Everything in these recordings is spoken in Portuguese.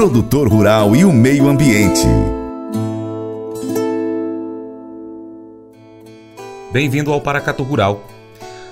produtor rural e o meio ambiente. Bem-vindo ao Paracato Rural.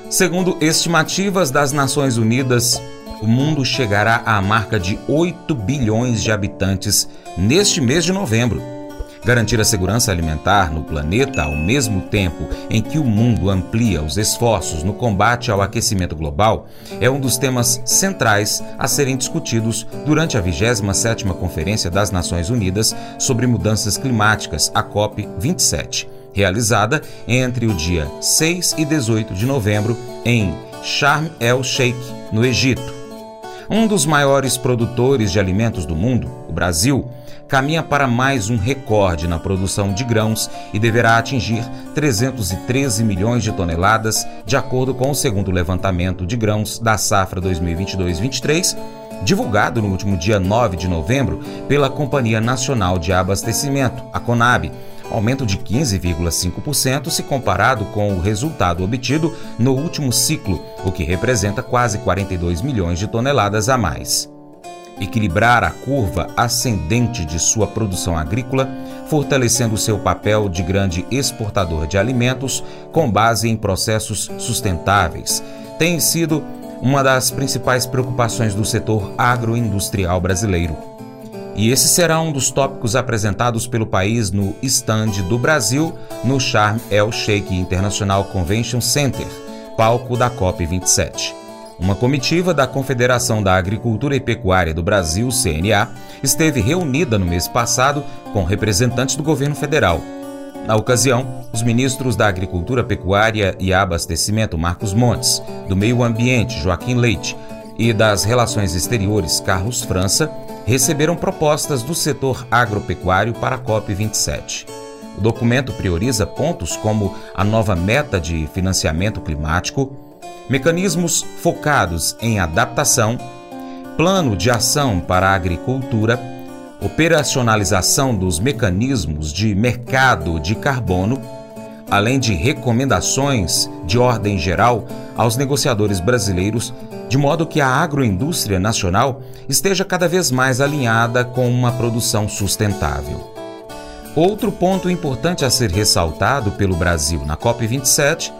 Segundo estimativas das Nações Unidas, o mundo chegará à marca de 8 bilhões de habitantes neste mês de novembro. Garantir a segurança alimentar no planeta ao mesmo tempo em que o mundo amplia os esforços no combate ao aquecimento global é um dos temas centrais a serem discutidos durante a 27ª Conferência das Nações Unidas sobre Mudanças Climáticas, a COP 27, realizada entre o dia 6 e 18 de novembro em Sharm el-Sheikh, no Egito. Um dos maiores produtores de alimentos do mundo, o Brasil, caminha para mais um recorde na produção de grãos e deverá atingir 313 milhões de toneladas, de acordo com o segundo levantamento de grãos da safra 2022-23, divulgado no último dia 9 de novembro pela Companhia Nacional de Abastecimento, a CONAB, aumento de 15,5% se comparado com o resultado obtido no último ciclo, o que representa quase 42 milhões de toneladas a mais equilibrar a curva ascendente de sua produção agrícola, fortalecendo seu papel de grande exportador de alimentos com base em processos sustentáveis, tem sido uma das principais preocupações do setor agroindustrial brasileiro. E esse será um dos tópicos apresentados pelo país no stand do Brasil no Sharm El Sheikh International Convention Center, palco da COP27. Uma comitiva da Confederação da Agricultura e Pecuária do Brasil, CNA, esteve reunida no mês passado com representantes do governo federal. Na ocasião, os ministros da Agricultura, Pecuária e Abastecimento, Marcos Montes, do Meio Ambiente, Joaquim Leite, e das Relações Exteriores, Carlos França, receberam propostas do setor agropecuário para a COP27. O documento prioriza pontos como a nova meta de financiamento climático, mecanismos focados em adaptação, plano de ação para a agricultura, operacionalização dos mecanismos de mercado de carbono, além de recomendações de ordem geral aos negociadores brasileiros, de modo que a agroindústria nacional esteja cada vez mais alinhada com uma produção sustentável. Outro ponto importante a ser ressaltado pelo Brasil na COP27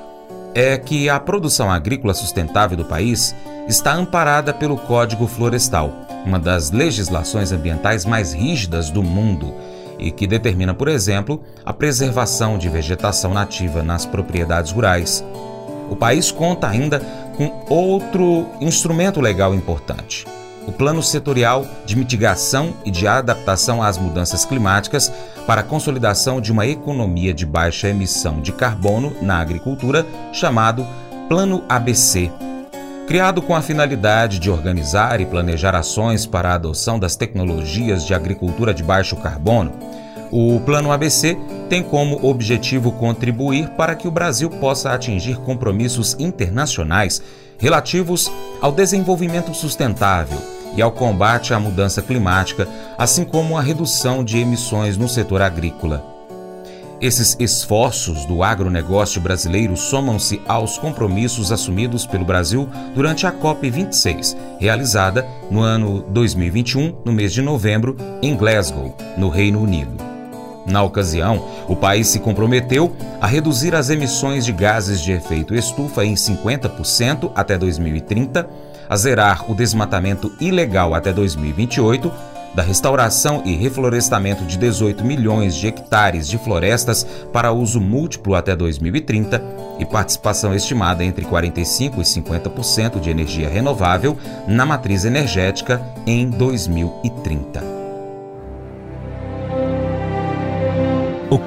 é que a produção agrícola sustentável do país está amparada pelo Código Florestal, uma das legislações ambientais mais rígidas do mundo e que determina, por exemplo, a preservação de vegetação nativa nas propriedades rurais. O país conta ainda com outro instrumento legal importante, o Plano Setorial de Mitigação e de Adaptação às Mudanças Climáticas para a consolidação de uma economia de baixa emissão de carbono na agricultura, chamado Plano ABC. Criado com a finalidade de organizar e planejar ações para a adoção das tecnologias de agricultura de baixo carbono, o Plano ABC tem como objetivo contribuir para que o Brasil possa atingir compromissos internacionais relativos ao desenvolvimento sustentável e ao combate à mudança climática, assim como a redução de emissões no setor agrícola. Esses esforços do agronegócio brasileiro somam-se aos compromissos assumidos pelo Brasil durante a COP26, realizada no ano 2021, no mês de novembro, em Glasgow, no Reino Unido. Na ocasião, o país se comprometeu a reduzir as emissões de gases de efeito estufa em 50% até 2030 a zerar o desmatamento ilegal até 2028, da restauração e reflorestamento de 18 milhões de hectares de florestas para uso múltiplo até 2030 e participação estimada entre 45% e 50% de energia renovável na matriz energética em 2030.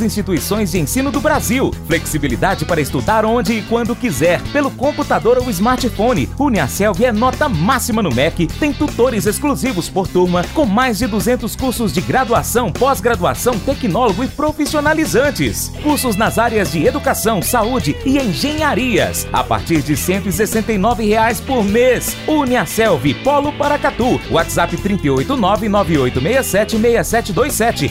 Instituições de ensino do Brasil. Flexibilidade para estudar onde e quando quiser, pelo computador ou smartphone. Uniaselv é nota máxima no MEC, tem tutores exclusivos por turma, com mais de 200 cursos de graduação, pós-graduação, tecnólogo e profissionalizantes. Cursos nas áreas de educação, saúde e engenharias, a partir de 169 reais por mês. Uniaselv, Polo Paracatu, WhatsApp 38998676727,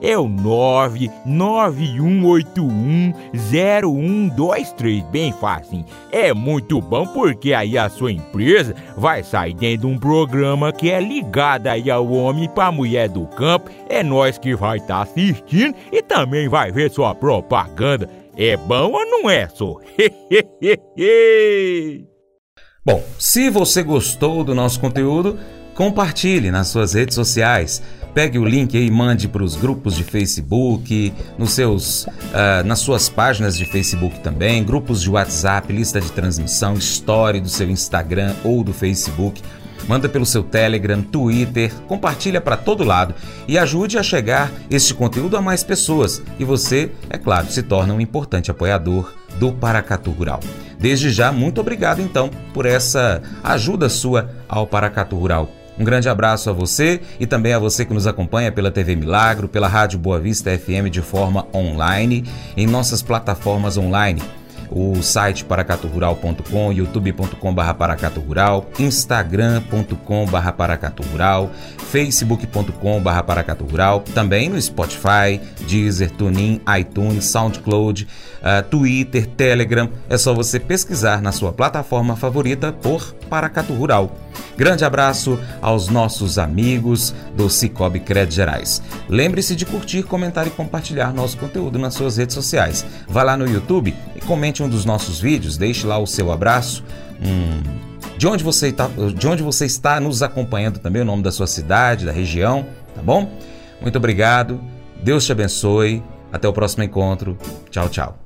é o 991810123, bem fácil. É muito bom porque aí a sua empresa vai sair dentro de um programa que é ligado aí ao homem para mulher do campo. É nós que vai estar tá assistindo e também vai ver sua propaganda. É bom ou não é, só? Bom, se você gostou do nosso conteúdo, compartilhe nas suas redes sociais. Pegue o link e mande para os grupos de Facebook, nos seus, uh, nas suas páginas de Facebook também, grupos de WhatsApp, lista de transmissão, história do seu Instagram ou do Facebook. Manda pelo seu Telegram, Twitter, compartilha para todo lado e ajude a chegar este conteúdo a mais pessoas. E você, é claro, se torna um importante apoiador do Paracatu Rural. Desde já, muito obrigado então por essa ajuda sua ao Paracatu Rural. Um grande abraço a você e também a você que nos acompanha pela TV Milagro, pela Rádio Boa Vista FM de forma online, em nossas plataformas online o site paracaturural.com, youtube.com.br paracaturural, instagram.com.br paracaturural, facebook.com.br paracaturural, também no Spotify, Deezer, TuneIn, iTunes, SoundCloud, uh, Twitter, Telegram. É só você pesquisar na sua plataforma favorita por Paracatu Rural. Grande abraço aos nossos amigos do Cicobi Crédito Gerais. Lembre-se de curtir, comentar e compartilhar nosso conteúdo nas suas redes sociais. Vá lá no YouTube e comente um dos nossos vídeos, deixe lá o seu abraço. Hum, de onde você está, de onde você está nos acompanhando também, o nome da sua cidade, da região, tá bom? Muito obrigado. Deus te abençoe. Até o próximo encontro. Tchau, tchau.